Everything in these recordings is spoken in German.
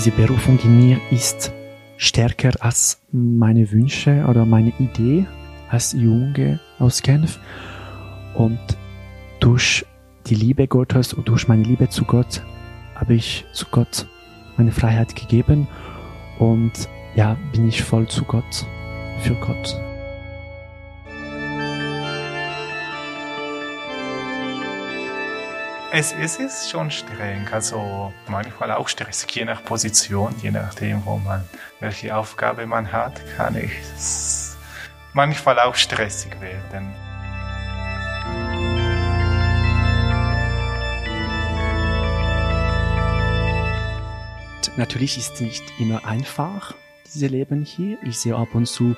diese Berufung in mir ist stärker als meine Wünsche oder meine Idee als Junge aus Genf. Und durch die Liebe Gottes und durch meine Liebe zu Gott habe ich zu Gott meine Freiheit gegeben und ja, bin ich voll zu Gott, für Gott. Es, es ist schon streng, also manchmal auch stressig, je nach Position, je nachdem, wo man, welche Aufgabe man hat, kann es manchmal auch stressig werden. Natürlich ist es nicht immer einfach, diese Leben hier. Ich sehe ab und zu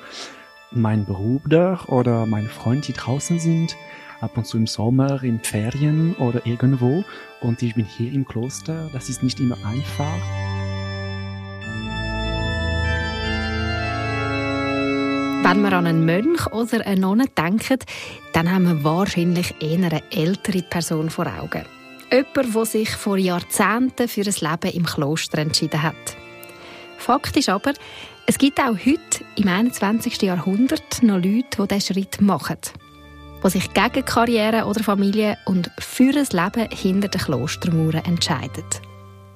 meinen Bruder oder meine Freunde, die draußen sind, ab und zu im Sommer, in Ferien oder irgendwo. Und ich bin hier im Kloster. Das ist nicht immer einfach. Wenn wir an einen Mönch oder eine Nonne denken, dann haben wir wahrscheinlich eher eine ältere Person vor Augen. Jemand, der sich vor Jahrzehnten für ein Leben im Kloster entschieden hat. Fakt ist aber, es gibt auch heute im 21. Jahrhundert noch Leute, die diesen Schritt machen. Die sich gegen Karriere oder Familie und für ein Leben hinter den Klostermauern entscheiden.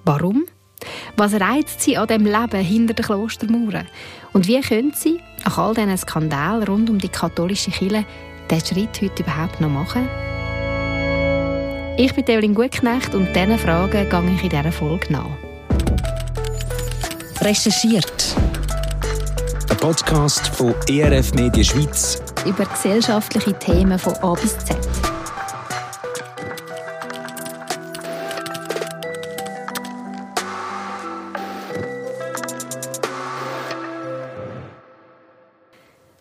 Warum? Was reizt sie an dem Leben hinter den Klostermauern? Und wie können sie, nach all diesen Skandalen rund um die katholische Kirche, diesen Schritt heute überhaupt noch machen? Ich bin Evelyn Gutknecht und diesen Fragen gehe ich in dieser Folge nach. Recherchiert. Ein Podcast von ERF Media Schweiz. Über gesellschaftliche Themen von A bis Z.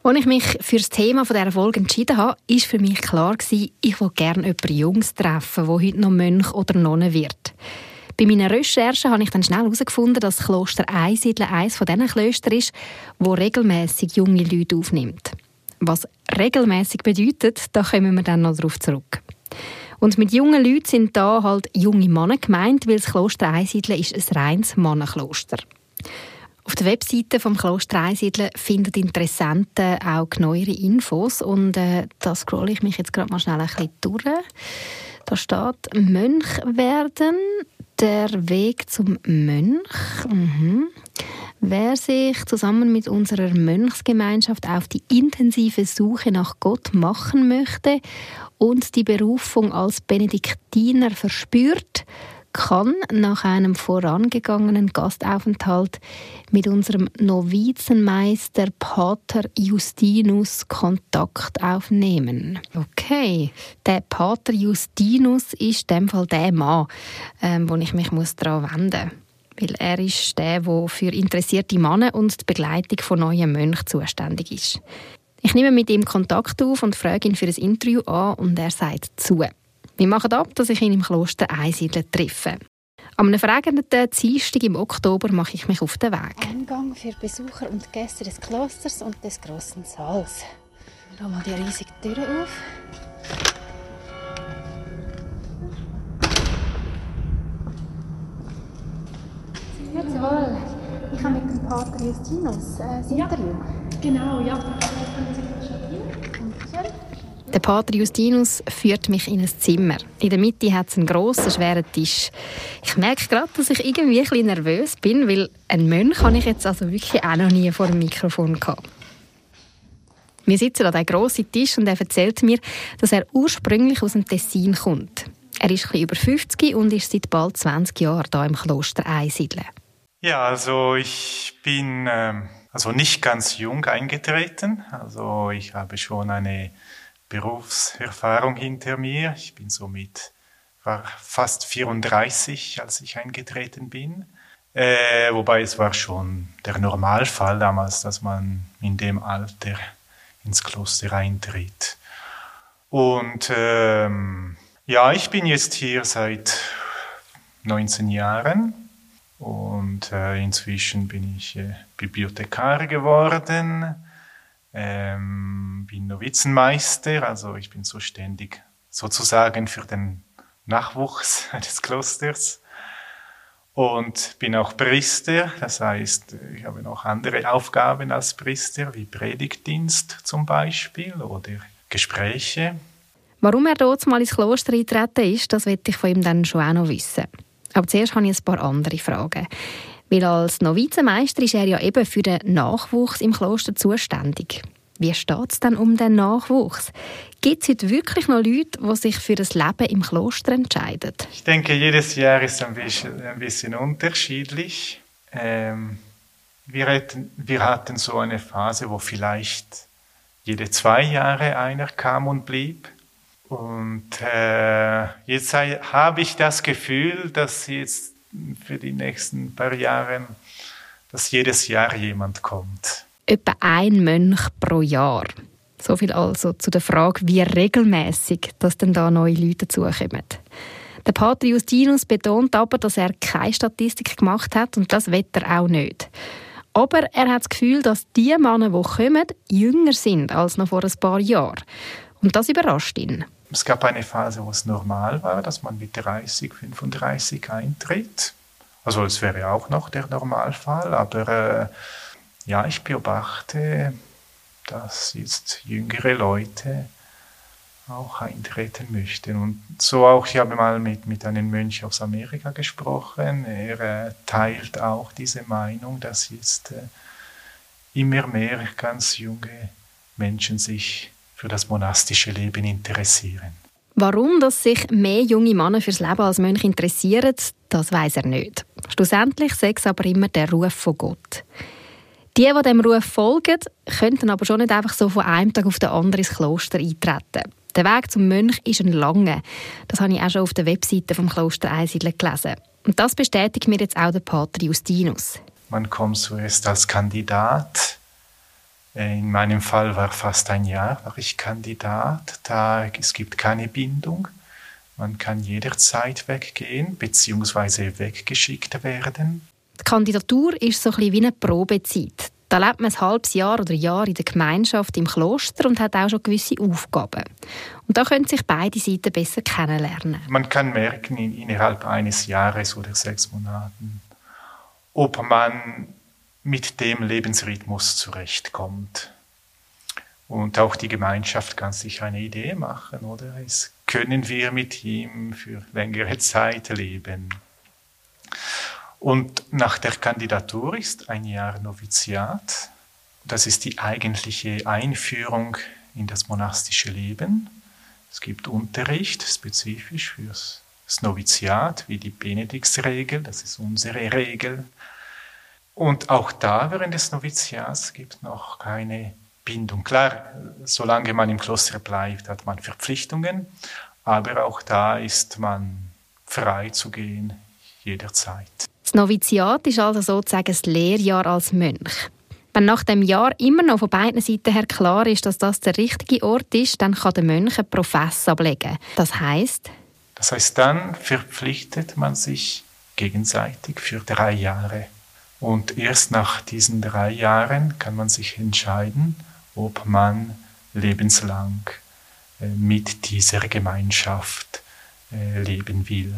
Als ich mich für das Thema dieser Folge entschieden habe, war für mich klar, ich will gerne jemanden Jungs treffen, der heute noch Mönch oder Nonne wird. Bei meinen Recherchen habe ich dann schnell herausgefunden, dass das Kloster Einsiedeln eines von diesen Klöstern ist, wo regelmäßig junge Leute aufnimmt. Was regelmäßig bedeutet, da kommen wir dann noch darauf zurück. Und mit jungen Leuten sind da halt junge Männer gemeint, weil das Kloster Einsiedeln ist ein reines Mannenkloster. Auf der Webseite vom Kloster Einsiedeln finden Interessenten auch neuere Infos und äh, da scrolle ich mich jetzt gerade mal schnell ein bisschen durch. Da steht Mönch werden, der Weg zum Mönch. Mhm. Wer sich zusammen mit unserer Mönchsgemeinschaft auf die intensive Suche nach Gott machen möchte und die Berufung als Benediktiner verspürt, kann nach einem vorangegangenen Gastaufenthalt mit unserem Novizenmeister Pater Justinus Kontakt aufnehmen. Okay, der Pater Justinus ist in dem Fall der Mann, ähm, wo ich mich daran wenden muss. Weil er ist der, der für interessierte Männer und die Begleitung von neuen Mönchen zuständig ist. Ich nehme mit ihm Kontakt auf und frage ihn für ein Interview an und er sagt zu. Wir machen ab, dass ich ihn im Kloster Einsiedeln treffe. Am fragenden Dienstag im Oktober mache ich mich auf den Weg. Eingang für Besucher und Gäste des Klosters und des großen Saals. Schau mal die riesige Tür auf. Jawohl. Ich habe mit dem Pater Justinus äh, das Interview. Genau, ja. Der Pater Justinus führt mich in ein Zimmer. In der Mitte hat es einen grossen, schweren Tisch. Ich merke gerade, dass ich irgendwie ein bisschen nervös bin, weil einen Mönch habe ich jetzt also wirklich auch noch nie vor dem Mikrofon gehabt. Wir sitzen an diesem grossen Tisch und er erzählt mir, dass er ursprünglich aus dem Tessin kommt. Er ist etwas über 50 und ist seit bald 20 Jahren hier im Kloster einsiedeln. Ja, also ich bin ähm, also nicht ganz jung eingetreten. Also ich habe schon eine Berufserfahrung hinter mir. Ich bin somit war fast 34, als ich eingetreten bin. Äh, wobei es war schon der Normalfall damals, dass man in dem Alter ins Kloster eintritt. Und ähm, ja, ich bin jetzt hier seit 19 Jahren und äh, inzwischen bin ich äh, Bibliothekar geworden ähm, bin Novizenmeister, also ich bin zuständig sozusagen für den Nachwuchs des Klosters. und bin auch Priester. Das heißt, ich habe noch andere Aufgaben als Priester, wie Predigtdienst zum Beispiel oder Gespräche. Warum er dort mal ins Kloster eintreten ist, das wird ich von ihm dann schon auch noch wissen. Aber zuerst habe ich ein paar andere Fragen. Weil als Novizenmeister ist er ja eben für den Nachwuchs im Kloster zuständig. Wie steht es denn um den Nachwuchs? Gibt es heute wirklich noch Leute, die sich für das Leben im Kloster entscheiden? Ich denke, jedes Jahr ist ein bisschen, ein bisschen unterschiedlich. Ähm, wir, hatten, wir hatten so eine Phase, wo vielleicht jede zwei Jahre einer kam und blieb. Und äh, jetzt habe ich das Gefühl, dass jetzt für die nächsten paar Jahre, dass jedes Jahr jemand kommt. Etwa ein Mönch pro Jahr. So viel also zu der Frage, wie regelmäßig dass denn da neue Leute dazukommen. Der Pater Justinus betont aber, dass er keine Statistik gemacht hat und das wird er auch nicht. Aber er hat das Gefühl, dass die Männer, die kommen, jünger sind als noch vor ein paar Jahren. Und das überrascht ihn. Es gab eine Phase, wo es normal war, dass man mit 30, 35 eintritt. Also es wäre auch noch der Normalfall, aber äh, ja, ich beobachte, dass jetzt jüngere Leute auch eintreten möchten. Und so auch, ich habe mal mit, mit einem Mönch aus Amerika gesprochen. Er äh, teilt auch diese Meinung, dass jetzt äh, immer mehr ganz junge Menschen sich für das monastische Leben interessieren. Warum dass sich mehr junge Männer fürs Leben als Mönch interessieren, das weiß er nicht. Schlussendlich sagt es aber immer der Ruf von Gott. Die, die dem Ruf folgen, könnten aber schon nicht einfach so von einem Tag auf den anderen ins Kloster eintreten. Der Weg zum Mönch ist ein langer. Das habe ich auch schon auf der Webseite vom Kloster Einsiedeln gelesen. Und das bestätigt mir jetzt auch der Pater Justinus. Man kommt zuerst als Kandidat in meinem Fall war fast ein Jahr war ich Kandidat. Da es gibt keine Bindung. Man kann jederzeit weggehen bzw. weggeschickt werden. Die Kandidatur ist so ein bisschen wie eine Probezeit. Da lebt man ein halbes Jahr oder Jahr in der Gemeinschaft im Kloster und hat auch schon gewisse Aufgaben. Und da können sich beide Seiten besser kennenlernen. Man kann merken innerhalb eines Jahres oder sechs Monaten, ob man mit dem Lebensrhythmus zurechtkommt. Und auch die Gemeinschaft kann sich eine Idee machen, oder? Es können wir mit ihm für längere Zeit leben. Und nach der Kandidatur ist ein Jahr Noviziat. Das ist die eigentliche Einführung in das monastische Leben. Es gibt Unterricht spezifisch fürs Noviziat, wie die Benediktsregel, das ist unsere Regel. Und auch da während des Noviziats gibt es noch keine Bindung. Klar, solange man im Kloster bleibt, hat man Verpflichtungen, aber auch da ist man frei zu gehen jederzeit. Das Noviziat ist also sozusagen das Lehrjahr als Mönch. Wenn nach dem Jahr immer noch von beiden Seiten her klar ist, dass das der richtige Ort ist, dann kann der Mönch einen Profess ablegen. Das heißt? Das heißt, dann verpflichtet man sich gegenseitig für drei Jahre. Und erst nach diesen drei Jahren kann man sich entscheiden, ob man lebenslang äh, mit dieser Gemeinschaft äh, leben will.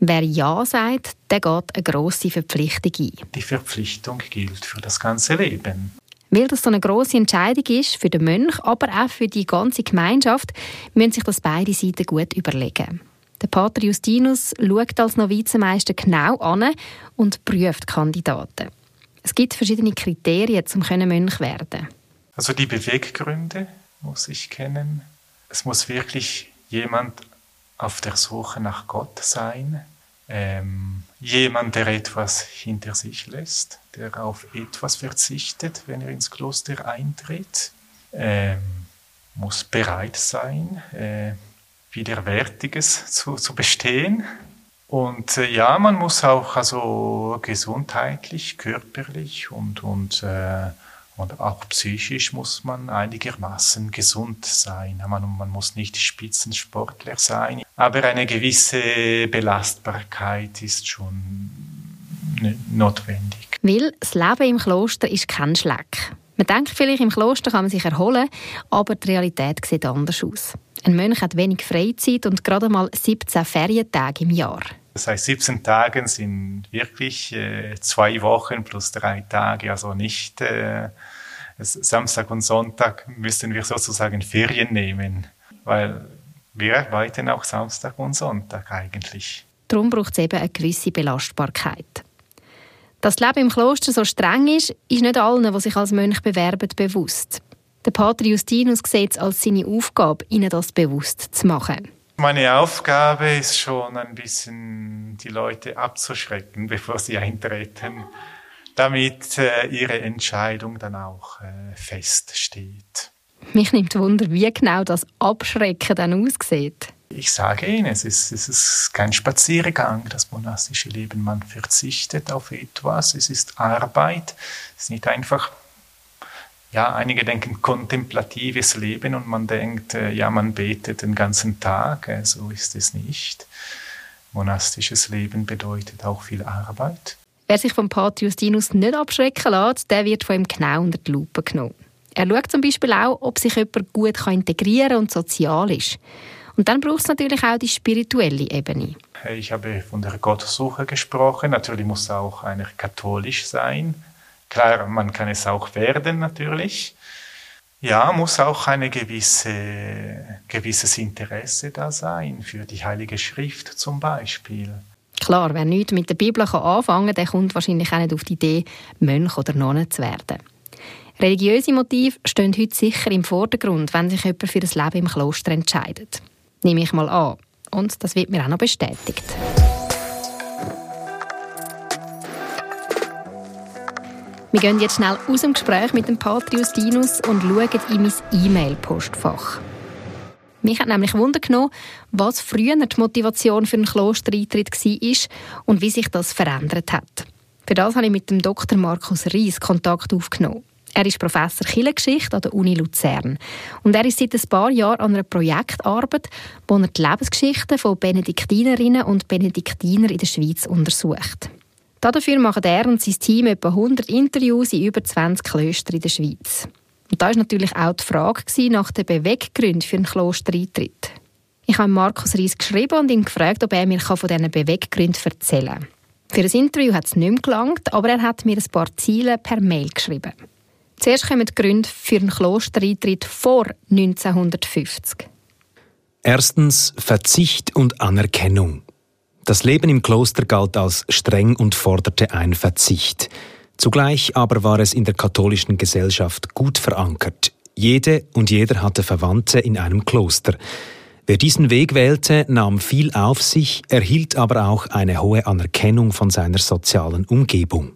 Wer Ja sagt, der geht eine grosse Verpflichtung ein. Die Verpflichtung gilt für das ganze Leben. Weil das so eine grosse Entscheidung ist für den Mönch, aber auch für die ganze Gemeinschaft, müssen sich das beide Seiten gut überlegen. Der Pater Justinus schaut als Novizenmeister genau an und prüft Kandidaten. Es gibt verschiedene Kriterien, um Mönch werden Also die Beweggründe muss ich kennen. Es muss wirklich jemand auf der Suche nach Gott sein. Ähm, jemand, der etwas hinter sich lässt, der auf etwas verzichtet, wenn er ins Kloster eintritt. Ähm, muss bereit sein, äh, Widerwärtiges zu, zu bestehen. Und äh, ja, man muss auch also gesundheitlich, körperlich und, und, äh, und auch psychisch muss man einigermaßen gesund sein. Man, man muss nicht Spitzensportler sein, aber eine gewisse Belastbarkeit ist schon notwendig. Weil das Leben im Kloster ist kein Schleck. Man denkt vielleicht, im Kloster kann man sich erholen, aber die Realität sieht anders aus. Ein Mönch hat wenig Freizeit und gerade mal 17 Ferientage im Jahr. Das heißt, 17 Tage sind wirklich äh, zwei Wochen plus drei Tage, also nicht äh, Samstag und Sonntag müssen wir sozusagen Ferien nehmen, weil wir arbeiten auch Samstag und Sonntag eigentlich. Darum braucht es eben eine gewisse Belastbarkeit. Dass das Leben im Kloster so streng ist, ist nicht allen, die sich als Mönch bewerben, bewusst. Der Pater Justinus sieht es als seine Aufgabe, ihnen das bewusst zu machen. Meine Aufgabe ist schon ein bisschen, die Leute abzuschrecken, bevor sie eintreten, damit äh, ihre Entscheidung dann auch äh, feststeht. Mich nimmt Wunder, wie genau das Abschrecken dann aussieht. Ich sage Ihnen, es ist, es ist kein Spaziergang, das monastische Leben. Man verzichtet auf etwas, es ist Arbeit, es ist nicht einfach ja, einige denken kontemplatives Leben und man denkt, äh, ja, man betet den ganzen Tag. Äh, so ist es nicht. Monastisches Leben bedeutet auch viel Arbeit. Wer sich vom Pater Justinus nicht abschrecken lässt, der wird von ihm genau unter die Lupe genommen. Er schaut zum Beispiel auch, ob sich jemand gut integrieren und sozial ist. Und dann braucht es natürlich auch die spirituelle Ebene. Ich habe von der Gottsuche gesprochen. Natürlich muss auch einer katholisch sein, Klar, man kann es auch werden natürlich. Ja, muss auch ein gewisse, gewisses Interesse da sein, für die Heilige Schrift zum Beispiel. Klar, wer nichts mit der Bibel anfangen kann, der kommt wahrscheinlich auch nicht auf die Idee, Mönch oder Nonne zu werden. Religiöse Motive stehen heute sicher im Vordergrund, wenn sich jemand für das Leben im Kloster entscheidet. Nehme ich mal an. Und das wird mir auch noch bestätigt. Wir gehen jetzt schnell aus dem Gespräch mit dem Pater Justinus und schauen in mein E-Mail-Postfach. Mich hat nämlich Wunder genommen, was früher die Motivation für einen Klostereintritt war und wie sich das verändert hat. Für das habe ich mit dem Dr. Markus Ries Kontakt aufgenommen. Er ist Professor Kirchengeschichte an der Uni Luzern. Und er ist seit ein paar Jahren an einer Projektarbeit, wo er die Lebensgeschichten von Benediktinerinnen und Benediktiner in der Schweiz untersucht. Dafür machen er und sein Team etwa 100 Interviews in über 20 Klöstern in der Schweiz. Und da war natürlich auch die Frage nach den Beweggründen für einen Klostereintritt. Ich habe Markus Ries geschrieben und ihn gefragt, ob er mir von diesen Beweggründen erzählen kann. Für das Interview hat es nicht mehr gelangt, aber er hat mir ein paar Ziele per Mail geschrieben. Zuerst kommen die Gründe für einen Klostereintritt vor 1950. Erstens Verzicht und Anerkennung. Das Leben im Kloster galt als streng und forderte einen Verzicht. Zugleich aber war es in der katholischen Gesellschaft gut verankert. Jede und jeder hatte Verwandte in einem Kloster. Wer diesen Weg wählte, nahm viel auf sich, erhielt aber auch eine hohe Anerkennung von seiner sozialen Umgebung.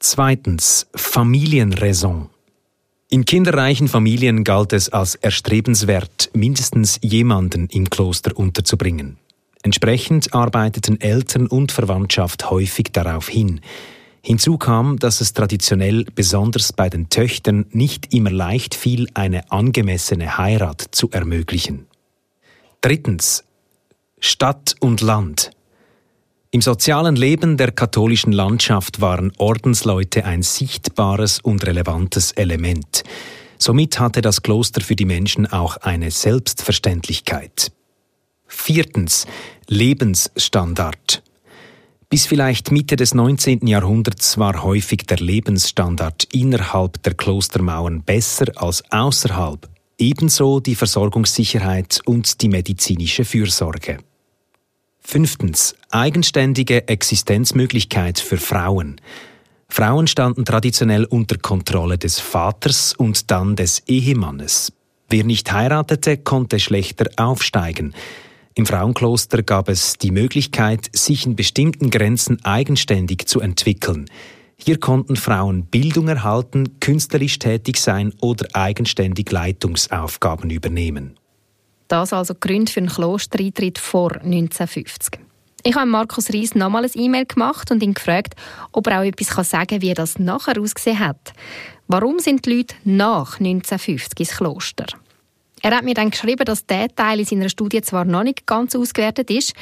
Zweitens Familienraison. In kinderreichen Familien galt es als erstrebenswert, mindestens jemanden im Kloster unterzubringen. Entsprechend arbeiteten Eltern und Verwandtschaft häufig darauf hin. Hinzu kam, dass es traditionell besonders bei den Töchtern nicht immer leicht fiel, eine angemessene Heirat zu ermöglichen. Drittens. Stadt und Land. Im sozialen Leben der katholischen Landschaft waren Ordensleute ein sichtbares und relevantes Element. Somit hatte das Kloster für die Menschen auch eine Selbstverständlichkeit. Viertens. Lebensstandard. Bis vielleicht Mitte des 19. Jahrhunderts war häufig der Lebensstandard innerhalb der Klostermauern besser als außerhalb, ebenso die Versorgungssicherheit und die medizinische Fürsorge. Fünftens. Eigenständige Existenzmöglichkeit für Frauen. Frauen standen traditionell unter Kontrolle des Vaters und dann des Ehemannes. Wer nicht heiratete, konnte schlechter aufsteigen. Im Frauenkloster gab es die Möglichkeit, sich in bestimmten Grenzen eigenständig zu entwickeln. Hier konnten Frauen Bildung erhalten, künstlerisch tätig sein oder eigenständig Leitungsaufgaben übernehmen. Das also Gründe für einen Klostereintritt vor 1950. Ich habe Markus Ries nochmal ein E-Mail gemacht und ihn gefragt, ob er auch etwas sagen kann, wie das nachher ausgesehen hat. Warum sind die Leute nach 1950 ins Kloster? Er hat mir dann geschrieben, dass der Teil in seiner Studie zwar noch nicht ganz ausgewertet ist,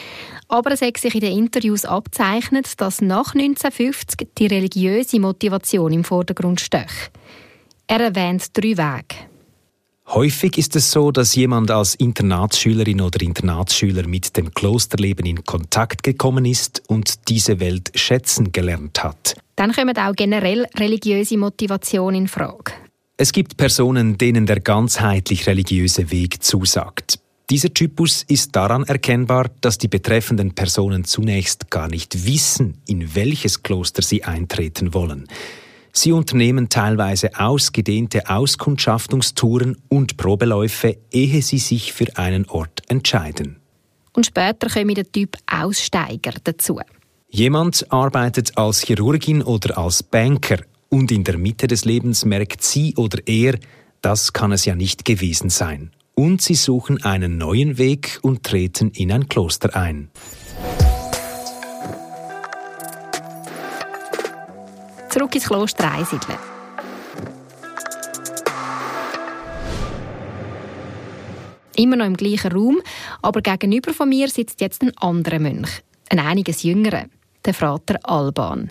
aber es hat sich in den Interviews abzeichnet, dass nach 1950 die religiöse Motivation im Vordergrund steht. Er erwähnt drei Wege. Häufig ist es so, dass jemand als Internatsschülerin oder Internatsschüler mit dem Klosterleben in Kontakt gekommen ist und diese Welt schätzen gelernt hat. Dann kommen auch generell religiöse Motivationen in Frage. Es gibt Personen, denen der ganzheitlich religiöse Weg zusagt. Dieser Typus ist daran erkennbar, dass die betreffenden Personen zunächst gar nicht wissen, in welches Kloster sie eintreten wollen. Sie unternehmen teilweise ausgedehnte Auskundschaftungstouren und Probeläufe, ehe sie sich für einen Ort entscheiden. Und später kommen der Typ Aussteiger dazu. Jemand arbeitet als Chirurgin oder als Banker und in der Mitte des Lebens merkt sie oder er, das kann es ja nicht gewesen sein. Und sie suchen einen neuen Weg und treten in ein Kloster ein. zurück ins Kloster einsiedeln. Immer noch im gleichen Raum, aber gegenüber von mir sitzt jetzt ein anderer Mönch, ein einiges jüngerer, der Vater Alban.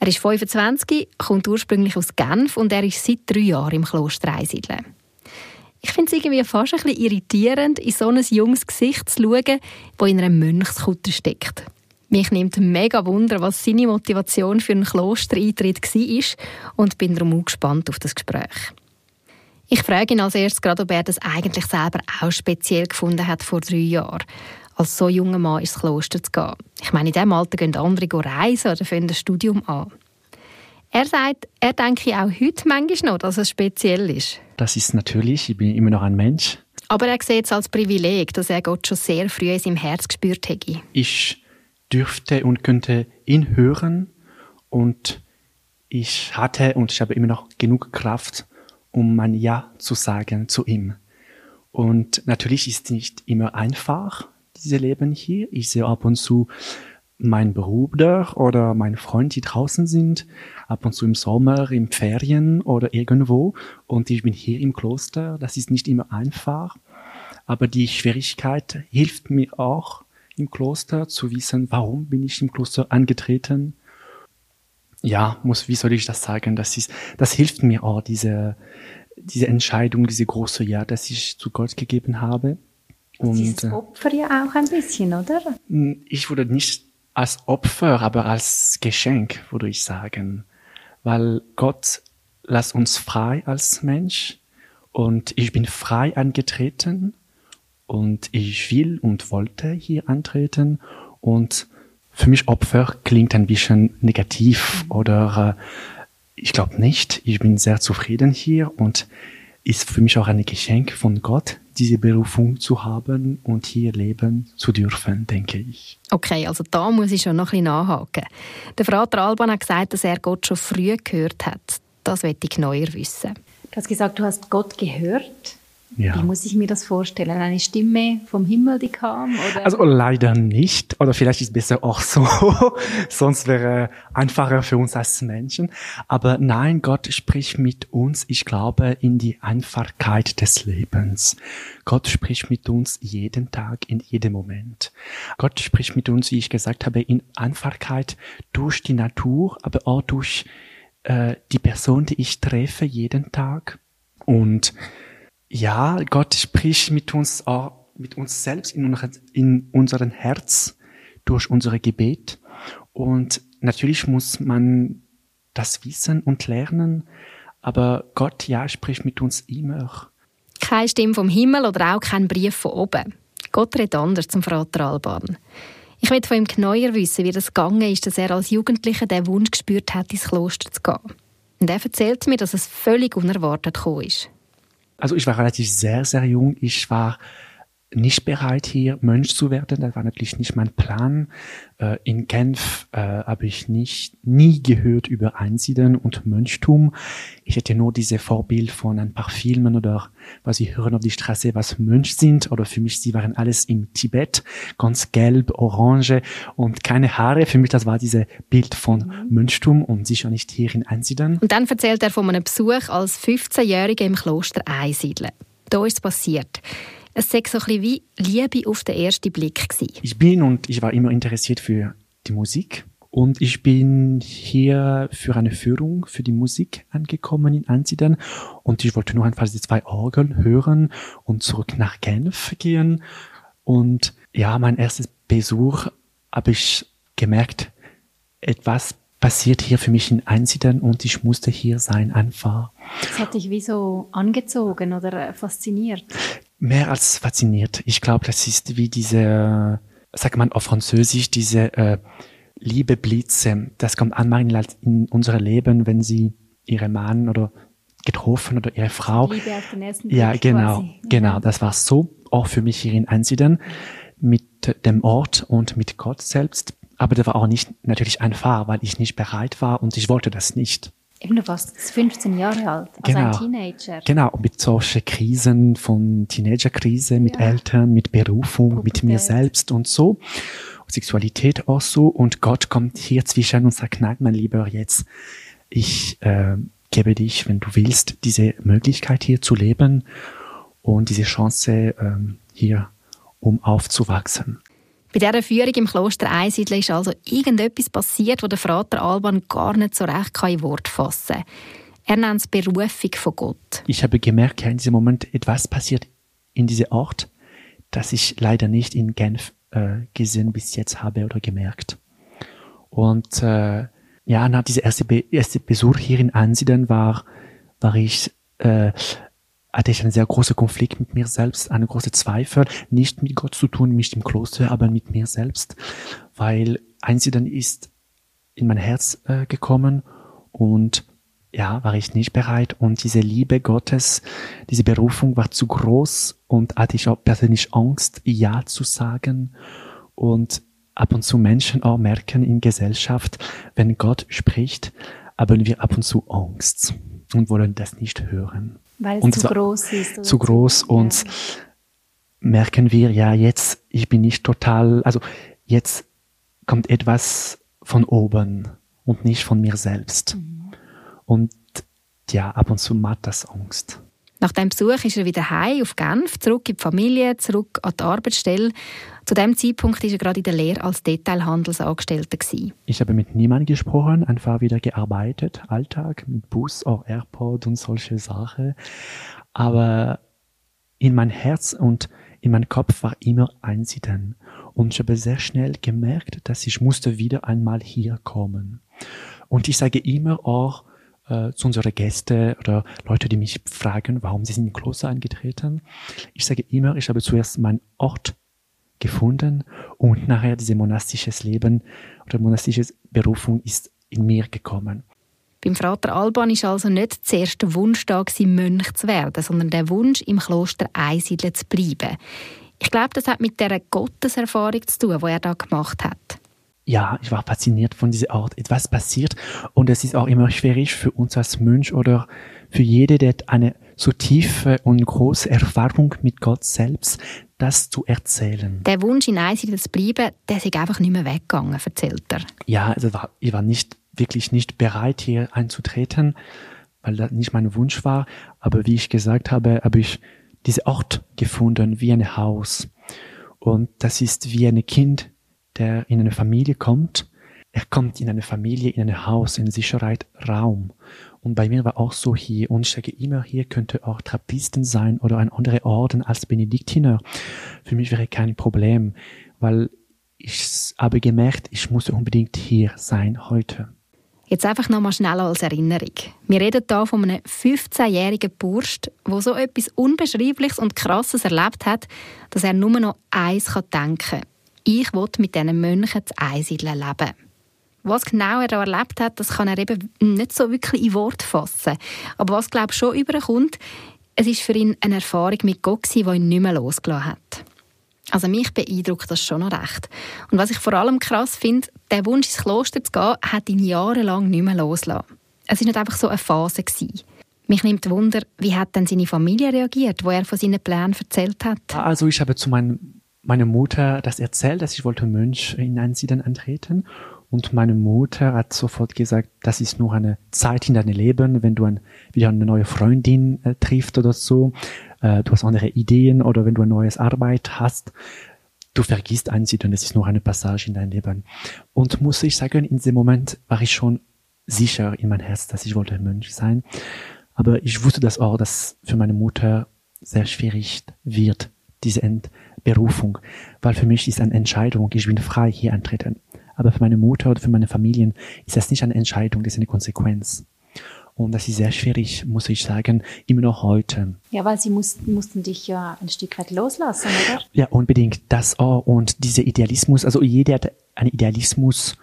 Er ist 25, kommt ursprünglich aus Genf und er ist seit drei Jahren im Kloster einsiedeln. Ich finde es irgendwie fast ein bisschen irritierend, in so ein junges Gesicht zu schauen, das in einer Mönchskutte steckt. Mich nimmt mega Wunder, was seine Motivation für einen Klostereintritt war und bin darum auch gespannt auf das Gespräch. Ich frage ihn als erstes gerade, ob er das eigentlich selber auch speziell gefunden hat vor drei Jahren, als so junger Mann ins Kloster zu gehen. Ich meine, in diesem Alter gehen andere reisen oder fangen das Studium an. Er sagt, er denke auch heute manchmal noch, dass es speziell ist. Das ist natürlich, ich bin immer noch ein Mensch. Aber er sieht es als Privileg, dass er Gott schon sehr früh in seinem Herz gespürt hätte. Ich dürfte und könnte ihn hören und ich hatte und ich habe immer noch genug Kraft, um mein Ja zu sagen zu ihm. Und natürlich ist es nicht immer einfach, dieses Leben hier. Ich sehe ab und zu meinen Bruder oder meinen Freund, die draußen sind, ab und zu im Sommer, im Ferien oder irgendwo. Und ich bin hier im Kloster. Das ist nicht immer einfach. Aber die Schwierigkeit hilft mir auch, im Kloster, zu wissen, warum bin ich im Kloster angetreten. Ja, muss, wie soll ich das sagen? Das ist, das hilft mir auch, diese, diese Entscheidung, diese große Ja, dass ich zu Gott gegeben habe. Und, das ist äh, Opfer ja auch ein bisschen, oder? Ich würde nicht als Opfer, aber als Geschenk, würde ich sagen. Weil Gott lässt uns frei als Mensch und ich bin frei angetreten und ich will und wollte hier antreten und für mich Opfer klingt ein bisschen negativ oder äh, ich glaube nicht. Ich bin sehr zufrieden hier und ist für mich auch ein Geschenk von Gott, diese Berufung zu haben und hier leben zu dürfen, denke ich. Okay, also da muss ich schon noch ein bisschen nachhaken. Der Vater Alban hat gesagt, dass er Gott schon früh gehört hat. Das möchte ich neuer wissen. Du hast gesagt, du hast Gott gehört. Ja. Wie muss ich mir das vorstellen? Eine Stimme vom Himmel, die kam? Oder? Also leider nicht. Oder vielleicht ist es besser auch so. Sonst wäre einfacher für uns als Menschen. Aber nein, Gott spricht mit uns, ich glaube, in die Einfachkeit des Lebens. Gott spricht mit uns jeden Tag, in jedem Moment. Gott spricht mit uns, wie ich gesagt habe, in Einfachkeit durch die Natur, aber auch durch äh, die Person, die ich treffe jeden Tag. Und ja, Gott spricht mit uns auch, mit uns selbst in, in unseren Herz durch unsere Gebet. Und natürlich muss man das wissen und lernen, aber Gott, ja, spricht mit uns immer. Keine Stimme vom Himmel oder auch kein Brief von oben. Gott redet anders zum Vater Alban. Ich will von ihm genauer wissen, wie das gegangen ist, dass er als Jugendlicher den Wunsch gespürt hat, ins Kloster zu gehen. Und er erzählt mir, dass es völlig unerwartet gekommen ist. Also ich war relativ sehr, sehr jung. Ich war nicht bereit, hier Mönch zu werden. Das war natürlich nicht mein Plan. Äh, in Genf äh, habe ich nicht nie gehört über Einsiedeln und Mönchtum. Ich hätte nur diese Vorbild von ein paar Filmen oder was ich hören auf die Straße, was Mönch sind. Oder für mich, sie waren alles im Tibet, ganz gelb, orange und keine Haare. Für mich, das war diese Bild von mhm. Mönchtum und sicher nicht hier in Einsiedeln. Und dann erzählt er von einem Besuch als 15-Jähriger im Kloster Einsiedeln. Da ist es passiert. Es sei so ein bisschen wie Liebe auf den ersten Blick gewesen. Ich bin und ich war immer interessiert für die Musik Und ich bin hier für eine Führung für die Musik angekommen in Ansiden und ich wollte nur einfach die zwei Orgeln hören und zurück nach Genf gehen. Und ja, mein erstes Besuch habe ich gemerkt, etwas passiert hier für mich in Einsiedeln und ich musste hier sein einfach. Das hat dich wie so angezogen oder fasziniert? Mehr als fasziniert. Ich glaube, das ist wie diese, sagt man auf Französisch, diese äh, Liebe Blitze. Das kommt an in unser Leben, wenn sie ihre Mann oder getroffen oder ihre Frau. Liebe auf den ersten ja, genau, quasi. genau. Das war so auch für mich hier in Einsiedeln mit dem Ort und mit Gott selbst. Aber das war auch nicht natürlich einfach, weil ich nicht bereit war und ich wollte das nicht. Eben, du warst 15 Jahre alt, also genau. ein Teenager. Genau, mit solchen Krisen von Teenagerkrise, mit ja. Eltern, mit Berufung, Pubertät. mit mir selbst und so. Sexualität auch so. Und Gott kommt hier zwischen und sagt, nein, mein Lieber, jetzt, ich äh, gebe dich, wenn du willst, diese Möglichkeit hier zu leben und diese Chance ähm, hier, um aufzuwachsen. Bei dieser Führung im Kloster Einsiedler ist also irgendetwas passiert, wo der Vater Alban gar nicht so recht in Wort fassen kann. Er nennt es Berufung von Gott. Ich habe gemerkt, in diesem Moment etwas passiert in diesem Ort, das ich leider nicht in Genf äh, gesehen bis jetzt habe oder gemerkt. Und äh, ja, nach dieser erste, Be erste Besuch hier in Ansiden war, war ich äh, hatte ich einen sehr großen Konflikt mit mir selbst, eine große Zweifel, nicht mit Gott zu tun, nicht im Kloster, aber mit mir selbst, weil Einsiedeln ist in mein Herz äh, gekommen und ja, war ich nicht bereit und diese Liebe Gottes, diese Berufung war zu groß und hatte ich auch persönlich Angst, Ja zu sagen und ab und zu Menschen auch merken in Gesellschaft, wenn Gott spricht, haben wir ab und zu Angst und wollen das nicht hören. Weil es und zu groß ist. Zu groß und ja. merken wir, ja, jetzt, ich bin nicht total, also jetzt kommt etwas von oben und nicht von mir selbst. Mhm. Und ja, ab und zu macht das Angst. Nach dem Besuch ist er wieder heim auf Genf, zurück in die Familie, zurück an die Arbeitsstelle. Zu dem Zeitpunkt war er gerade in der Lehre als Detailhandelsangestellter. Ich habe mit niemandem gesprochen, einfach wieder gearbeitet, Alltag mit Bus, auch Airport und solche Sachen. Aber in mein Herz und in meinem Kopf war immer Einsiedeln. Und ich habe sehr schnell gemerkt, dass ich musste wieder einmal hier kommen. Und ich sage immer auch, äh, zu unseren Gästen oder Leute, die mich fragen, warum sie sind in Kloster eingetreten. Ich sage immer, ich habe zuerst meinen Ort gefunden und nachher diese monastisches Leben oder monastische Berufung ist in mir gekommen. Beim Vater Alban ist also nicht zuerst der Wunsch da Mönch zu werden, sondern der Wunsch, im Kloster einsiedeln zu bleiben. Ich glaube, das hat mit der Gotteserfahrung zu tun, die er da gemacht hat ja, ich war fasziniert von dieser Art. Etwas passiert und es ist auch immer schwierig für uns als Mönch oder für jede, der eine so tiefe und große Erfahrung mit Gott selbst, das zu erzählen. Der Wunsch, in Einsiedeln zu bleiben, der ist einfach nicht mehr weggegangen, erzählt er. Ja, also war, ich war nicht, wirklich nicht bereit, hier einzutreten, weil das nicht mein Wunsch war. Aber wie ich gesagt habe, habe ich diesen Ort gefunden, wie ein Haus. Und das ist wie ein Kind, der in eine Familie kommt, er kommt in eine Familie, in ein Haus, in Sicherheit, Raum. Und bei mir war auch so hier, und ich sage immer, hier könnte auch Trappisten sein oder ein anderer Orden als Benediktiner. Für mich wäre kein Problem, weil ich habe gemerkt, ich muss unbedingt hier sein heute. Jetzt einfach nochmal schnell als Erinnerung. Wir reden hier von einem 15-jährigen Burst, der so etwas Unbeschreibliches und Krasses erlebt hat, dass er nur noch eins denken kann ich will mit diesen Mönchen zu Einsiedeln leben. Was genau er erlebt hat, das kann er eben nicht so wirklich in Wort fassen. Aber was, glaube ich, schon überkommt, es ist für ihn eine Erfahrung mit Gott, die ihn nicht mehr losgelassen hat. Also mich beeindruckt das schon noch recht. Und was ich vor allem krass finde, der Wunsch ins Kloster zu gehen, hat ihn jahrelang nicht mehr losgelassen. Es war nicht einfach so eine Phase. Gewesen. Mich nimmt Wunder, wie hat denn seine Familie reagiert, wo er von seinen Plänen erzählt hat? Also ich habe zu meinem meine Mutter das erzählt, dass ich wollte Mönch in Einsiedeln antreten. Und meine Mutter hat sofort gesagt, das ist nur eine Zeit in deinem Leben, wenn du ein, wieder eine neue Freundin äh, triffst oder so, äh, du hast andere Ideen oder wenn du eine neue Arbeit hast, du vergisst Einsiedeln, das ist nur eine Passage in dein Leben. Und muss ich sagen, in dem Moment war ich schon sicher in mein Herz, dass ich wollte Mönch sein. Aber ich wusste das auch, dass für meine Mutter sehr schwierig wird, diese Berufung. Weil für mich ist eine Entscheidung, ich bin frei hier antreten. Aber für meine Mutter oder für meine Familien ist das nicht eine Entscheidung, das ist eine Konsequenz. Und das ist sehr schwierig, muss ich sagen, immer noch heute. Ja, weil sie mussten, mussten dich ja ein Stück weit loslassen, oder? Ja, unbedingt. Das auch. Und dieser Idealismus, also jeder hat einen Idealismus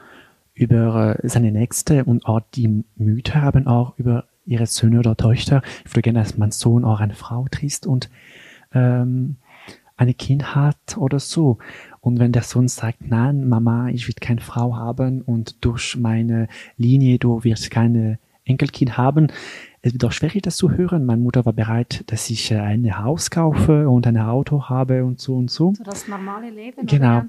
über äh, seine Nächste und auch die Mütter haben auch über ihre Söhne oder Töchter. Ich würde gerne, dass mein Sohn auch eine Frau triest und ähm, eine Kind hat oder so. Und wenn der Sohn sagt, nein, Mama, ich will keine Frau haben und durch meine Linie, du wirst keine Enkelkind haben. Es wird auch schwierig, das zu hören. Meine Mutter war bereit, dass ich äh, ein Haus kaufe und ein Auto habe und so und so. So das normale Leben. Genau.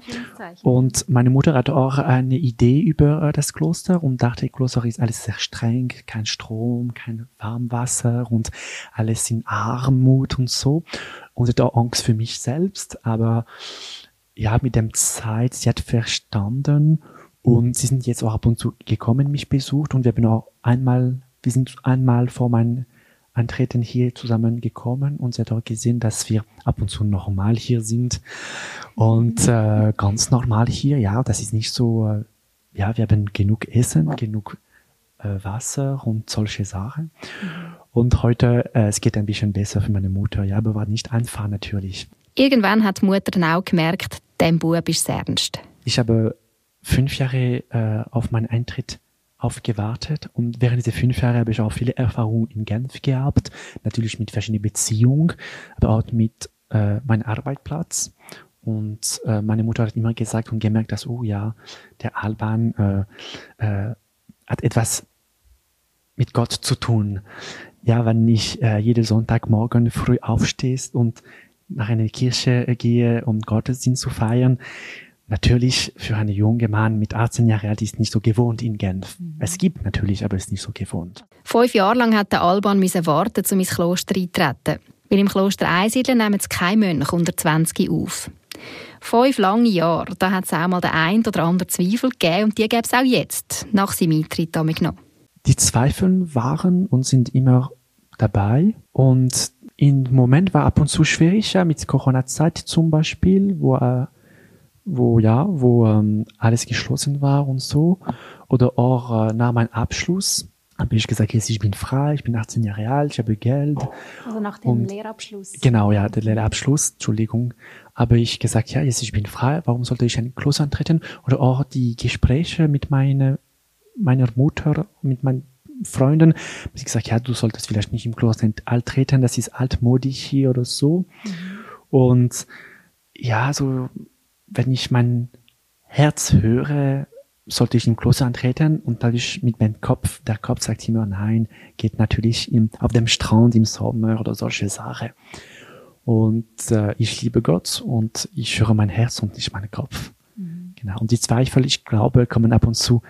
Und meine Mutter hatte auch eine Idee über äh, das Kloster und dachte, Kloster ist alles sehr streng, kein Strom, kein Warmwasser und alles in Armut und so. Und hatte auch Angst für mich selbst, aber ja, mit dem Zeit, sie hat verstanden, und sie sind jetzt auch ab und zu gekommen, mich besucht und wir haben auch einmal, wir sind einmal vor meinem Antreten hier zusammengekommen und sie hat auch gesehen, dass wir ab und zu normal hier sind und äh, ganz normal hier, ja, das ist nicht so, äh, ja, wir haben genug Essen, genug äh, Wasser und solche Sachen. Mhm. Und heute, äh, es geht ein bisschen besser für meine Mutter, ja, aber war nicht einfach natürlich. Irgendwann hat die Mutter dann auch gemerkt, dem Bub ist ernst. Ich habe fünf Jahre äh, auf meinen Eintritt aufgewartet und während dieser fünf Jahre habe ich auch viele Erfahrungen in Genf gehabt, natürlich mit verschiedenen Beziehungen, aber auch mit äh, meinem Arbeitsplatz. Und äh, meine Mutter hat immer gesagt und gemerkt, dass, oh ja, der Alban äh, äh, hat etwas mit Gott zu tun. Ja, wenn ich äh, jeden Sonntagmorgen früh aufstehst und nach einer Kirche äh, gehe, um Gottesdienst zu feiern, natürlich für einen jungen Mann mit 18 Jahren alt ist nicht so gewohnt in Genf. Mhm. Es gibt natürlich, aber es ist nicht so gewohnt. Fünf Jahre lang hat der Alban müssen warten, um ins Kloster einzutreten. Weil im Kloster Einsiedeln nehmen es keine Mönche unter 20 auf. Fünf lange Jahre, da hat es auch mal den einen oder anderen Zweifel gegeben und die gäbe es auch jetzt, nach seinem Eintritt damit noch. Die Zweifel waren und sind immer dabei und im Moment war ab und zu schwierig, ja, mit Corona-Zeit zum Beispiel, wo er wo ja, wo ähm, alles geschlossen war und so. Oder auch äh, nach meinem Abschluss habe ich gesagt, jetzt ich bin frei, ich bin 18 Jahre alt, ich habe Geld. Also nach dem und, Lehrabschluss. Genau, ja, der Lehrabschluss, Entschuldigung. Habe ich gesagt, ja, jetzt ich bin frei, warum sollte ich ein Kloster antreten? Oder auch die Gespräche mit meiner, meiner Mutter, mit meinen Freunden, habe ich gesagt, ja, du solltest vielleicht nicht im Kloster antreten, das ist altmodisch hier oder so. Mhm. Und ja, so wenn ich mein Herz höre, sollte ich im Kloster antreten und dadurch mit meinem Kopf, der Kopf sagt immer nein, geht natürlich im, auf dem Strand im Sommer oder solche Sachen. Und äh, ich liebe Gott und ich höre mein Herz und nicht meinen Kopf. Mhm. Genau. Und die Zweifel, ich glaube, kommen ab und zu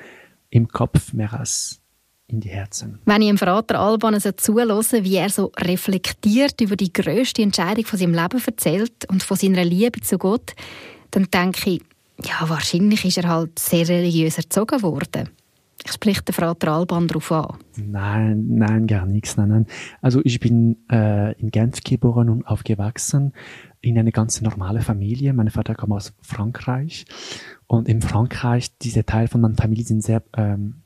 im Kopf mehr als in die Herzen. Wenn ich dem Vater Alban so zulasse, wie er so reflektiert über die größte Entscheidung von seinem Leben erzählt und von seiner Liebe zu Gott, dann denke ich, ja, wahrscheinlich ist er halt sehr religiös erzogen worden. Ich spreche den Vater Alban darauf an. Nein, nein, gar nichts. Nein, nein. Also ich bin äh, in Genf geboren und aufgewachsen in eine ganz normale Familie. Mein Vater kam aus Frankreich und in Frankreich, diese Teil von meiner Familie sind sehr ähm,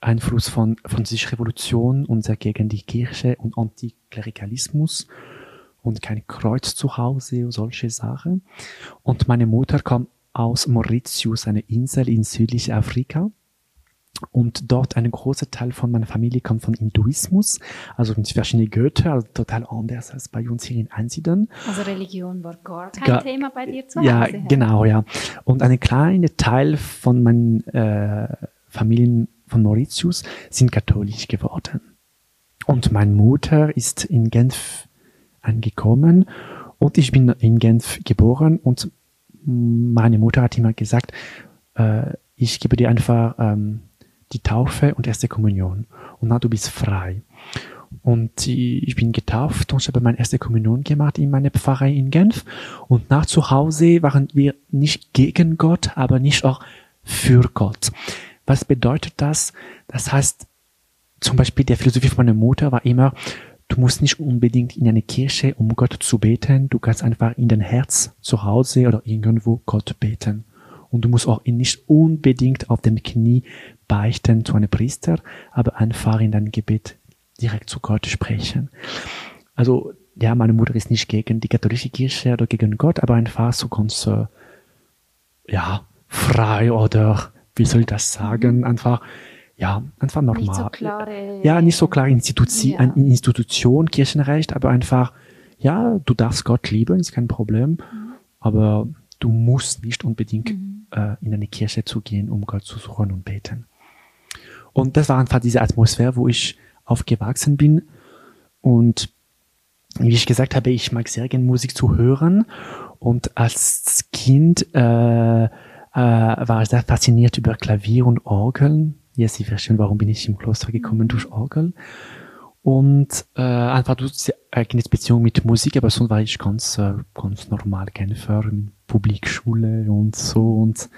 Einfluss von französischer Revolution und sehr gegen die Kirche und Antiklerikalismus und kein Kreuz zu Hause und solche Sachen. Und meine Mutter kam aus Mauritius, eine Insel in südlich-Afrika. Und dort ein großer Teil von meiner Familie kommt von Hinduismus, also mit verschiedenen Götter, also total anders als bei uns hier in Einsiedeln. Also Religion war gar kein Ga Thema bei dir zu Hause? Ja, genau, ja. Und ein kleiner Teil von meinen äh, Familien von Mauritius sind katholisch geworden. Und meine Mutter ist in Genf angekommen und ich bin in Genf geboren und meine Mutter hat immer gesagt, äh, ich gebe dir einfach ähm, die Taufe und erste Kommunion und na, du bist frei. Und ich bin getauft und ich habe meine erste Kommunion gemacht in meiner Pfarrei in Genf. Und nach zu Hause waren wir nicht gegen Gott, aber nicht auch für Gott. Was bedeutet das? Das heißt, zum Beispiel der Philosophie von meiner Mutter war immer, du musst nicht unbedingt in eine Kirche, um Gott zu beten. Du kannst einfach in dein Herz zu Hause oder irgendwo Gott beten. Und du musst auch nicht unbedingt auf dem Knie beichten zu einem Priester, aber einfach in deinem Gebet direkt zu Gott sprechen. Also, ja, meine Mutter ist nicht gegen die katholische Kirche oder gegen Gott, aber einfach so ganz, äh, ja, frei oder, wie soll ich das sagen, mhm. einfach, ja, einfach normal. Nicht so klare, ja, nicht so klar Institution, ja. Institution, Kirchenrecht, aber einfach, ja, du darfst Gott lieben, ist kein Problem, mhm. aber du musst nicht unbedingt mhm. äh, in eine Kirche zu gehen, um Gott zu suchen und beten. Und das war einfach diese Atmosphäre, wo ich aufgewachsen bin. Und wie ich gesagt habe, ich mag sehr gerne Musik zu hören. Und als Kind äh, äh, war ich sehr fasziniert über Klavier und Orgeln. Ja, Sie verstehen, warum bin ich im Kloster gekommen durch Orgel. Und äh, einfach durch eigene Beziehung mit Musik, aber sonst war ich ganz, äh, ganz normal in Publikschule und so und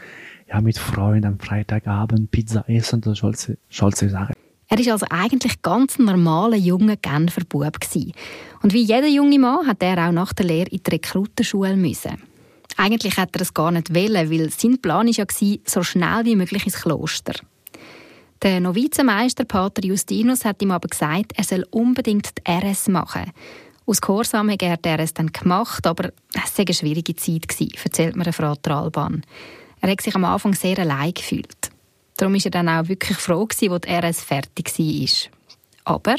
ja, mit Freunden am Freitagabend Pizza essen, das solche, solche Sachen. Er war also eigentlich ganz normaler junger Genfer Bub. Und wie jeder junge Mann hat er auch nach der Lehre in die Rekrutenschule müssen. Eigentlich hätte er es gar nicht wollen, weil sein Plan war ja, so schnell wie möglich ins Kloster. Der Novizenmeister Pater Justinus hat ihm aber gesagt, er soll unbedingt die RS machen. Aus Gehorsam hat er die RS dann gemacht, aber es war eine schwierige Zeit, erzählt mir der Vater Alban. Er hat sich am Anfang sehr allein gefühlt. Darum war er dann auch wirklich froh, als die RS fertig war. Aber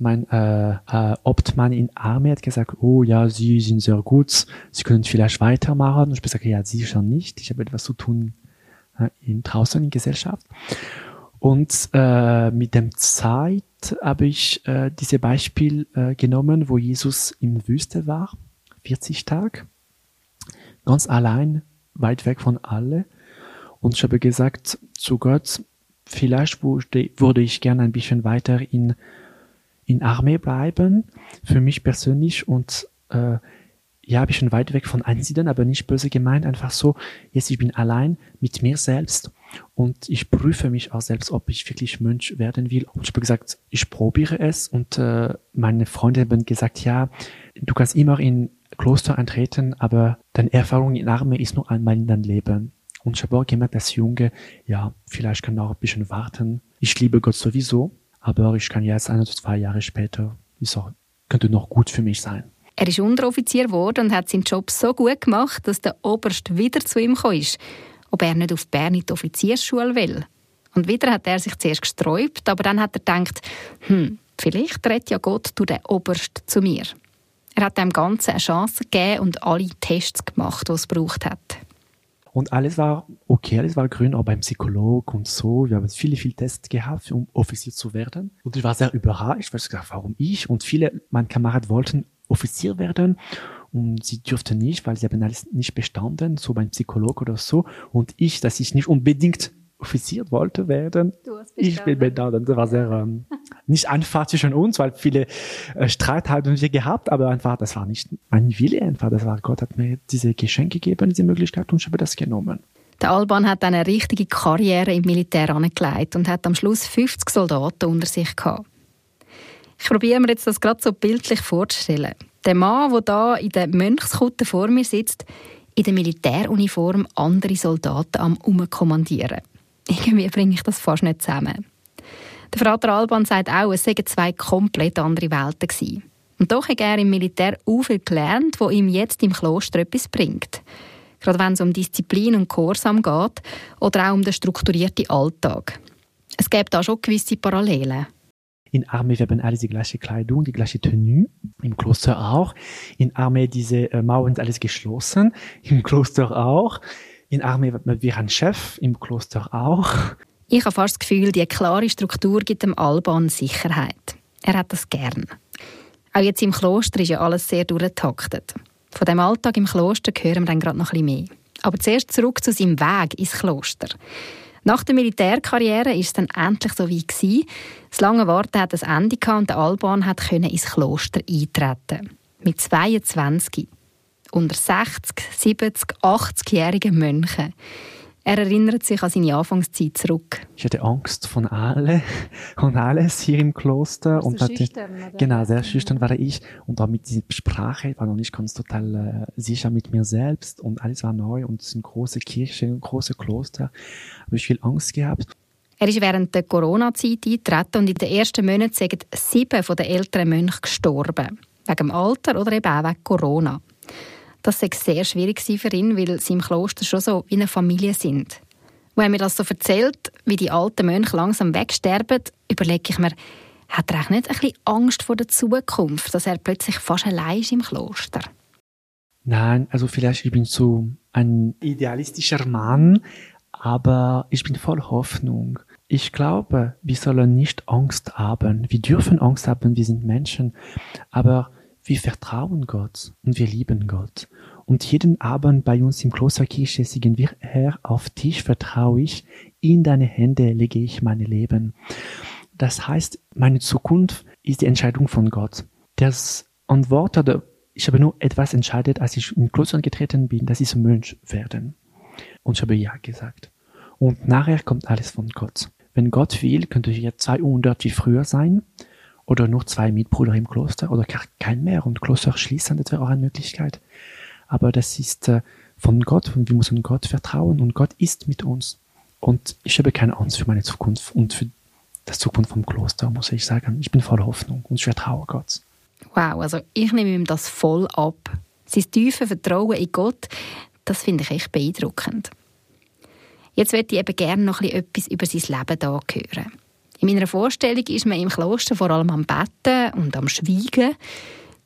mein äh, äh, Obtmann in Armee hat gesagt, oh ja, Sie sind sehr gut, Sie können vielleicht weitermachen. Und ich habe gesagt, ja, sicher nicht. Ich habe etwas zu tun äh, in, draußen in Gesellschaft. Und äh, mit dem Zeit habe ich äh, diese Beispiel äh, genommen, wo Jesus im Wüste war, 40 Tage, ganz allein, weit weg von alle. Und ich habe gesagt zu Gott, vielleicht würde ich gerne ein bisschen weiter in, in Armee bleiben, für mich persönlich und äh, ja, ein bisschen weit weg von Einsiedeln, aber nicht böse gemeint, einfach so, jetzt ich bin allein mit mir selbst und ich prüfe mich auch selbst, ob ich wirklich Mönch werden will. Und ich habe gesagt, ich probiere es und äh, meine Freunde haben gesagt, ja, du kannst immer in Kloster eintreten, aber deine Erfahrung in Arme ist nur einmal in deinem Leben. Und ich habe auch gemerkt, dass Junge, ja, vielleicht kann auch ein bisschen warten. Ich liebe Gott sowieso, aber ich kann jetzt ein oder zwei Jahre später, ist auch, könnte noch gut für mich sein. Er ist Unteroffizier geworden und hat seinen Job so gut gemacht, dass der Oberst wieder zu ihm kam ob er nicht auf Bern in die Offiziersschule will. Und wieder hat er sich zuerst gesträubt, aber dann hat er gedacht, hm, vielleicht redet ja Gott durch den Oberst zu mir. Er hat dem Ganzen eine Chance gegeben und alle Tests gemacht, die es braucht hat. Und alles war okay, alles war grün, auch beim Psycholog und so. Wir haben viele, viele Tests gehabt, um Offizier zu werden. Und ich war sehr überrascht, weil ich gesagt warum ich? Und viele meiner Kameraden wollten Offizier werden und sie dürfte nicht, weil sie haben alles nicht bestanden, so beim Psycholog oder so. Und ich, dass ich nicht unbedingt Offizier wollte werden. Ich bin bestanden. Das war sehr ähm, nicht einfach zwischen uns, weil viele äh, Streit hatten wir gehabt, aber einfach, das war nicht mein Wille einfach. Das war Gott hat mir diese Geschenke gegeben, diese Möglichkeit und ich habe das genommen. Der Alban hat eine richtige Karriere im Militär angelegt und hat am Schluss 50 Soldaten unter sich gehabt. Ich probiere mir jetzt das gerade so bildlich vorzustellen. Der Mann, der da in der Mönchskutte vor mir sitzt, in der Militäruniform andere Soldaten am Umkommandieren. Irgendwie bringe ich das fast nicht zusammen. Der Vater Alban sagt auch, es seien zwei komplett andere Welten gewesen. Und doch hat er im Militär auch viel gelernt, wo ihm jetzt im Kloster etwas bringt. Gerade wenn es um Disziplin und Gehorsam geht oder auch um den strukturierten Alltag. Es gibt da schon gewisse Parallelen. In Armee haben alle die gleiche Kleidung, die gleiche Tenue. Im Kloster auch. In Armee diese äh, Mauern alles geschlossen. Im Kloster auch. In Armee wird wir ein Chef. Im Kloster auch. Ich habe fast das Gefühl, die klare Struktur gibt dem Alban Sicherheit. Er hat das gern. Auch jetzt im Kloster ist ja alles sehr durchgetaktet. Von dem Alltag im Kloster hören wir dann gerade noch ein bisschen mehr. Aber zuerst zurück zu seinem Weg ins Kloster. Nach der Militärkarriere ist es dann endlich so wie gewesen. Das lange Warten hat ein Ende gehabt und der Alban hat ins Kloster eintreten. Mit 22. Unter 60, 70, 80-jährigen Mönchen. Er erinnert sich an seine Anfangszeit zurück. Ich hatte Angst von alle und alles hier im Kloster. und hatte? Genau, sehr schüchtern war ich. Und auch mit dieser Sprache war noch nicht ganz total äh, sicher mit mir selbst. Und alles war neu und es sind große Kirche, große Kloster. Habe ich viel Angst gehabt. Er ist während der Corona-Zeit eingetreten und in den ersten Monaten sind sieben von den älteren Mönchen gestorben. Wegen dem Alter oder eben auch wegen Corona. Das war sehr schwierig für ihn, weil sie im Kloster schon so wie eine Familie sind. Wenn er mir das so erzählt, wie die alten Mönche langsam wegsterben, überlege ich mir, hat er auch nicht ein bisschen Angst vor der Zukunft, dass er plötzlich fast allein ist im Kloster? Nein, also vielleicht ich bin so ein idealistischer Mann, aber ich bin voll Hoffnung. Ich glaube, wir sollen nicht Angst haben. Wir dürfen Angst haben, wir sind Menschen, aber wir vertrauen Gott und wir lieben Gott. Und jeden Abend bei uns im Klosterkirche singen wir, Herr, auf dich vertraue ich, in deine Hände lege ich mein Leben. Das heißt, meine Zukunft ist die Entscheidung von Gott. Das Antwort oder ich habe nur etwas entscheidet, als ich in Kloster getreten bin, dass ich Mönch werden. Und ich habe Ja gesagt. Und nachher kommt alles von Gott. Wenn Gott will, könnte ich jetzt 200 wie früher sein oder nur zwei Mitbrüder im Kloster oder gar kein mehr und Kloster schließen, das wäre auch eine Möglichkeit. Aber das ist äh, von Gott und wir müssen Gott vertrauen und Gott ist mit uns. Und ich habe keine Angst für meine Zukunft und für das Zukunft vom Kloster, muss ich sagen. Ich bin voller Hoffnung und ich vertraue Gott. Wow, also ich nehme ihm das voll ab. Sein tiefe Vertrauen in Gott, das finde ich echt beeindruckend. Jetzt möchte ich eben gerne noch etwas über sein Leben hier hören. In meiner Vorstellung ist man im Kloster vor allem am Betten und am Schweigen.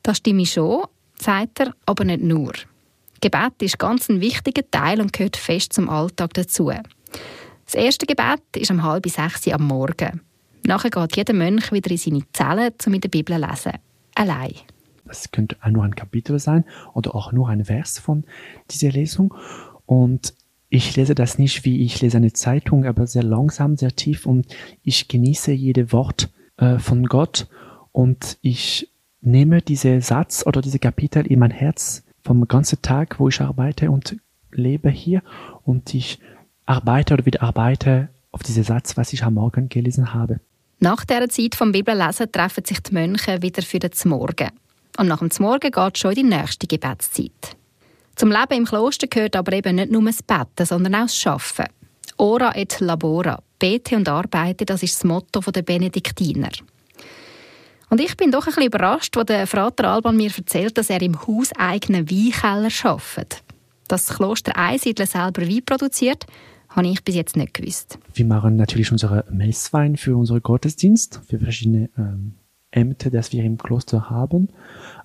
Das stimme schon, sagt er, aber nicht nur. Gebet ist ganz ein wichtiger Teil und gehört fest zum Alltag dazu. Das erste Gebet ist um halb sechs am Morgen. Nachher geht jeder Mönch wieder in seine Zelle, um in der Bibel zu lesen. Allein. Das könnte auch nur ein Kapitel sein oder auch nur ein Vers von dieser Lesung. Und ich lese das nicht wie ich lese eine Zeitung, aber sehr langsam, sehr tief und ich genieße jede Wort äh, von Gott und ich nehme diese Satz oder diese Kapitel in mein Herz vom ganzen Tag, wo ich arbeite und lebe hier und ich arbeite oder wieder arbeite auf diesen Satz, was ich am Morgen gelesen habe. Nach dieser Zeit vom Bibellesen treffen sich die Mönche wieder für den Morgen. Und nach dem Morgen geht schon die nächste Gebetszeit. Zum Leben im Kloster gehört aber eben nicht nur das Betten, sondern auch das Arbeiten. Ora et labora. Bete und arbeite, das ist das Motto der Benediktiner. Und ich bin doch ein bisschen überrascht, als der Vater Alban mir erzählt, dass er im hauseigenen Weinkeller arbeitet. Dass das Kloster Einsiedler selber Wein produziert, habe ich bis jetzt nicht gewusst. Wir machen natürlich unsere Messwein für unseren Gottesdienst, für verschiedene ähm, Ämter, das wir im Kloster haben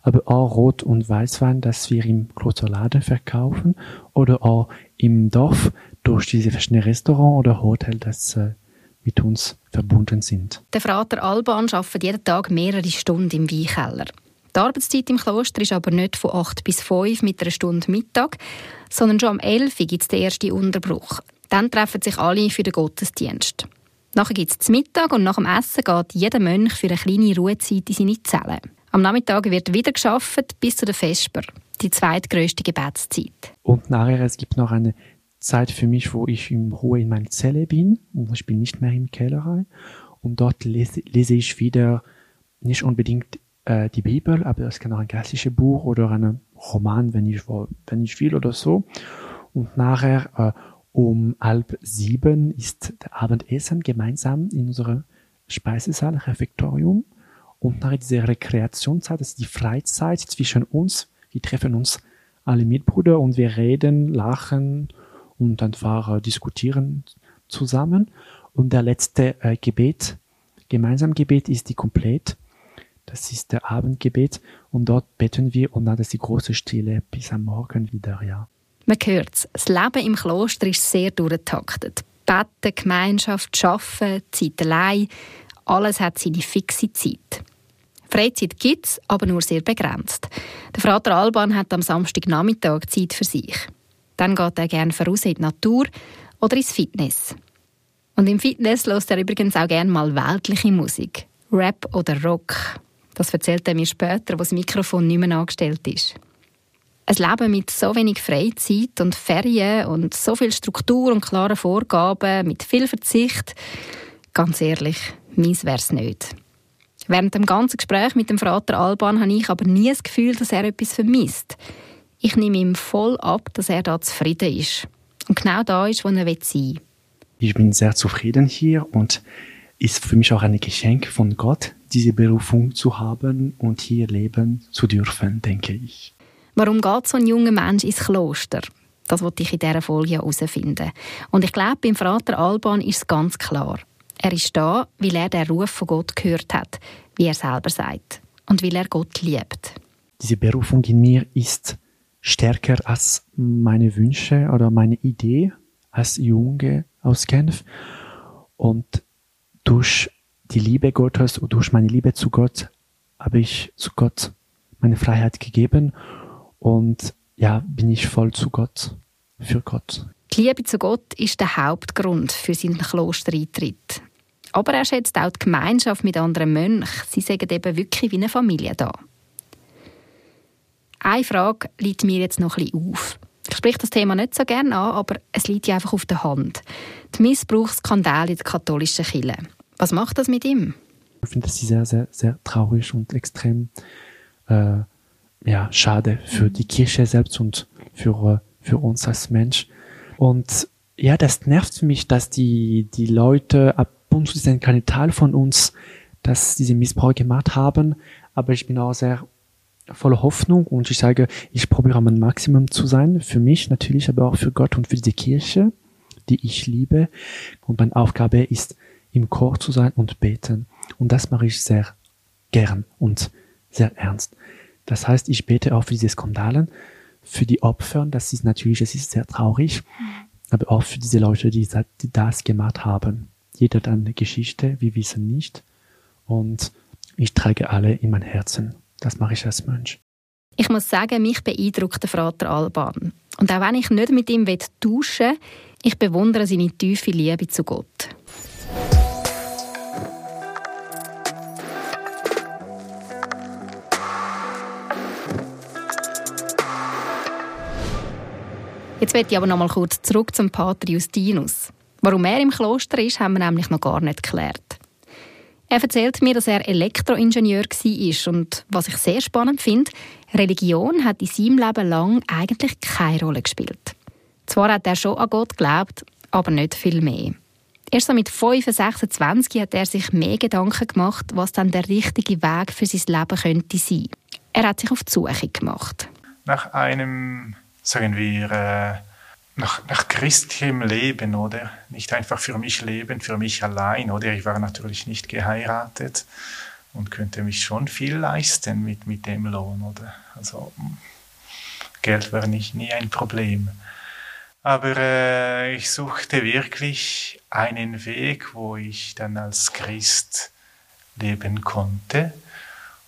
aber auch Rot- und Weißwein, das wir im Klosterladen verkaufen oder auch im Dorf durch diese verschiedenen Restaurants oder Hotels, das äh, mit uns verbunden sind. Der Frater Alban arbeitet jeden Tag mehrere Stunden im Weinkeller. Die Arbeitszeit im Kloster ist aber nicht von 8 bis 5 mit einer Stunde Mittag, sondern schon um 11 Uhr gibt es den ersten Unterbruch. Dann treffen sich alle für den Gottesdienst. Nachher gibt es Mittag und nach dem Essen geht jeder Mönch für eine kleine Ruhezeit in seine Zelle. Am Nachmittag wird wieder geschafft bis zu der Vesper, die zweitgrößte Gebetszeit. Und nachher es gibt noch eine Zeit für mich, wo ich im Ruhe in meiner Zelle bin und ich bin nicht mehr im Kellerei und dort lese, lese ich wieder nicht unbedingt äh, die Bibel, aber es kann auch ein klassisches Buch oder ein Roman, wenn ich, wenn ich will oder so. Und nachher äh, um halb sieben ist der Abendessen gemeinsam in unserem Speisesaal, Refektorium. Und nach dieser Rekreationszeit, das ist die Freizeit zwischen uns. Wir treffen uns alle Mitbrüder und wir reden, lachen und einfach diskutieren zusammen. Und der letzte äh, Gebet, gemeinsam Gebet ist die Komplett. Das ist der Abendgebet und dort beten wir und dann ist die große Stille bis am Morgen wieder, ja. Man hört das Leben im Kloster ist sehr durchgetaktet. Beten, Gemeinschaft, Arbeiten, Zeit allein, alles hat seine fixe Zeit. Freizeit gibt es, aber nur sehr begrenzt. Der Vater Alban hat am Samstagnachmittag Zeit für sich. Dann geht er gerne voraus in die Natur oder ins Fitness. Und im Fitness lässt er übrigens auch gerne mal weltliche Musik. Rap oder Rock. Das erzählt er mir später, wo das Mikrofon nicht mehr angestellt ist. Ein Leben mit so wenig Freizeit und Ferien und so viel Struktur und klaren Vorgaben, mit viel Verzicht, ganz ehrlich, meins wäre es nicht. Während dem ganzen Gespräch mit dem Vater Alban habe ich aber nie das Gefühl, dass er etwas vermisst. Ich nehme ihm voll ab, dass er da zufrieden ist. Und genau da ist, wo er sein will. Ich bin sehr zufrieden hier und ist für mich auch ein Geschenk von Gott, diese Berufung zu haben und hier leben zu dürfen, denke ich. Warum geht so ein junger Mensch ins Kloster? Das wollte ich in dieser Folge herausfinden. Und ich glaube, beim Vater Alban ist es ganz klar. Er ist da, weil er den Ruf von Gott gehört hat, wie er selber sagt, und weil er Gott liebt. Diese Berufung in mir ist stärker als meine Wünsche oder meine Idee als Junge aus Genf. Und durch die Liebe Gottes und durch meine Liebe zu Gott habe ich zu Gott meine Freiheit gegeben und ja, bin ich voll zu Gott, für Gott. Die Liebe zu Gott ist der Hauptgrund für seinen Klostereintritt. Aber er schätzt auch die Gemeinschaft mit anderen Mönchen. Sie sagen eben wirklich wie eine Familie da. Eine Frage liegt mir jetzt noch ein bisschen auf. Ich spreche das Thema nicht so gerne an, aber es liegt ja einfach auf der Hand. Die Missbrauchsskandale in der katholischen Kirche. Was macht das mit ihm? Ich finde das sehr, sehr, sehr traurig und extrem äh, ja, schade für mhm. die Kirche selbst und für, für uns als Mensch. Und ja, das nervt mich, dass die, die Leute ab und zu sind keine Teil von uns, dass diese Missbrauch gemacht haben. Aber ich bin auch sehr voller Hoffnung und ich sage, ich probiere mein Maximum zu sein, für mich natürlich, aber auch für Gott und für die Kirche, die ich liebe. Und meine Aufgabe ist, im Chor zu sein und beten. Und das mache ich sehr gern und sehr ernst. Das heißt, ich bete auch für diese Skandalen, für die Opfer, das ist natürlich, das ist sehr traurig, aber auch für diese Leute, die das gemacht haben. Jeder hat eine Geschichte, wir wissen nicht. Und ich trage alle in mein Herzen. Das mache ich als Mensch. Ich muss sagen, mich beeindruckt der Vater Alban. Und auch wenn ich nicht mit ihm tauschen will, ich bewundere seine tiefe Liebe zu Gott. Jetzt werde ich aber noch mal kurz zurück zum Pater Justinus. Warum er im Kloster ist, haben wir nämlich noch gar nicht geklärt. Er erzählt mir, dass er Elektroingenieur war und was ich sehr spannend finde, Religion hat in seinem Leben lang eigentlich keine Rolle gespielt. Zwar hat er schon an Gott geglaubt, aber nicht viel mehr. Erst so mit 25, 26 hat er sich mehr Gedanken gemacht, was dann der richtige Weg für sein Leben könnte sein. Er hat sich auf die Suche gemacht. Nach einem sagen wir, äh, nach, nach christlichem Leben, oder? Nicht einfach für mich leben, für mich allein, oder? Ich war natürlich nicht geheiratet und könnte mich schon viel leisten mit, mit dem Lohn, oder? Also Geld war nicht, nie ein Problem. Aber äh, ich suchte wirklich einen Weg, wo ich dann als Christ leben konnte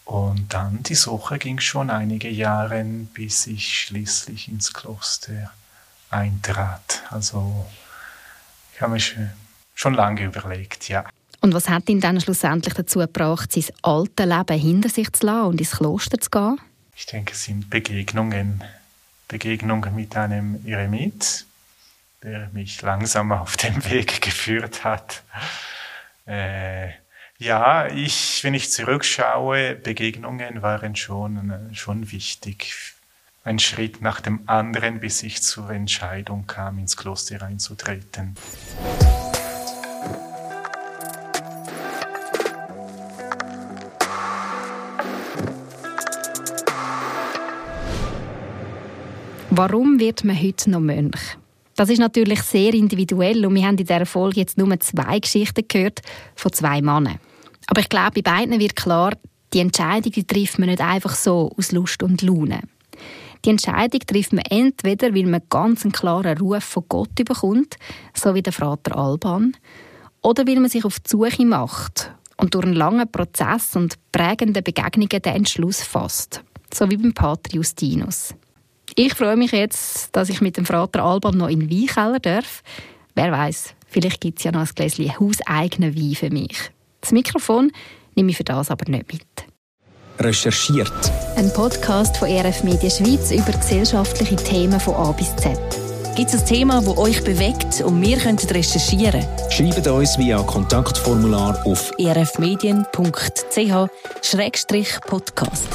und dann die Suche ging schon einige Jahre, bis ich schließlich ins Kloster eintrat. Also ich habe mich schon lange überlegt, ja. Und was hat ihn dann schlussendlich dazu gebracht, sein altes Leben hinter sich zu lassen und ins Kloster zu gehen? Ich denke, es sind Begegnungen. Begegnungen mit einem Eremit, der mich langsam auf den Weg geführt hat. Äh, ja, ich, wenn ich zurückschaue, Begegnungen waren schon, äh, schon wichtig. Ein Schritt nach dem anderen, bis ich zur Entscheidung kam, ins Kloster einzutreten. Warum wird man heute noch Mönch? Das ist natürlich sehr individuell und wir haben in dieser Folge jetzt nur zwei Geschichten gehört von zwei Männern. Aber ich glaube, bei beiden wird klar, die Entscheidung die trifft man nicht einfach so aus Lust und Laune. Die Entscheidung trifft man entweder, weil man ganz einen klaren Ruf von Gott bekommt, so wie der Vater Alban, oder weil man sich auf die Suche macht und durch einen langen Prozess und prägende Begegnungen den Entschluss fasst, so wie beim Pater Justinus. Ich freue mich jetzt, dass ich mit dem Vater Alban noch in Weinkeller darf. Wer weiß, Vielleicht gibt es ja noch ein Gläschen hauseigenen Wein für mich. Das Mikrofon nehme ich für das aber nicht mit. Recherchiert. Ein Podcast von RF Media Schweiz über gesellschaftliche Themen von A bis Z. Gibt es ein Thema, das euch bewegt und wir können recherchieren? Schreibt uns via Kontaktformular auf erfmedien.ch-podcast.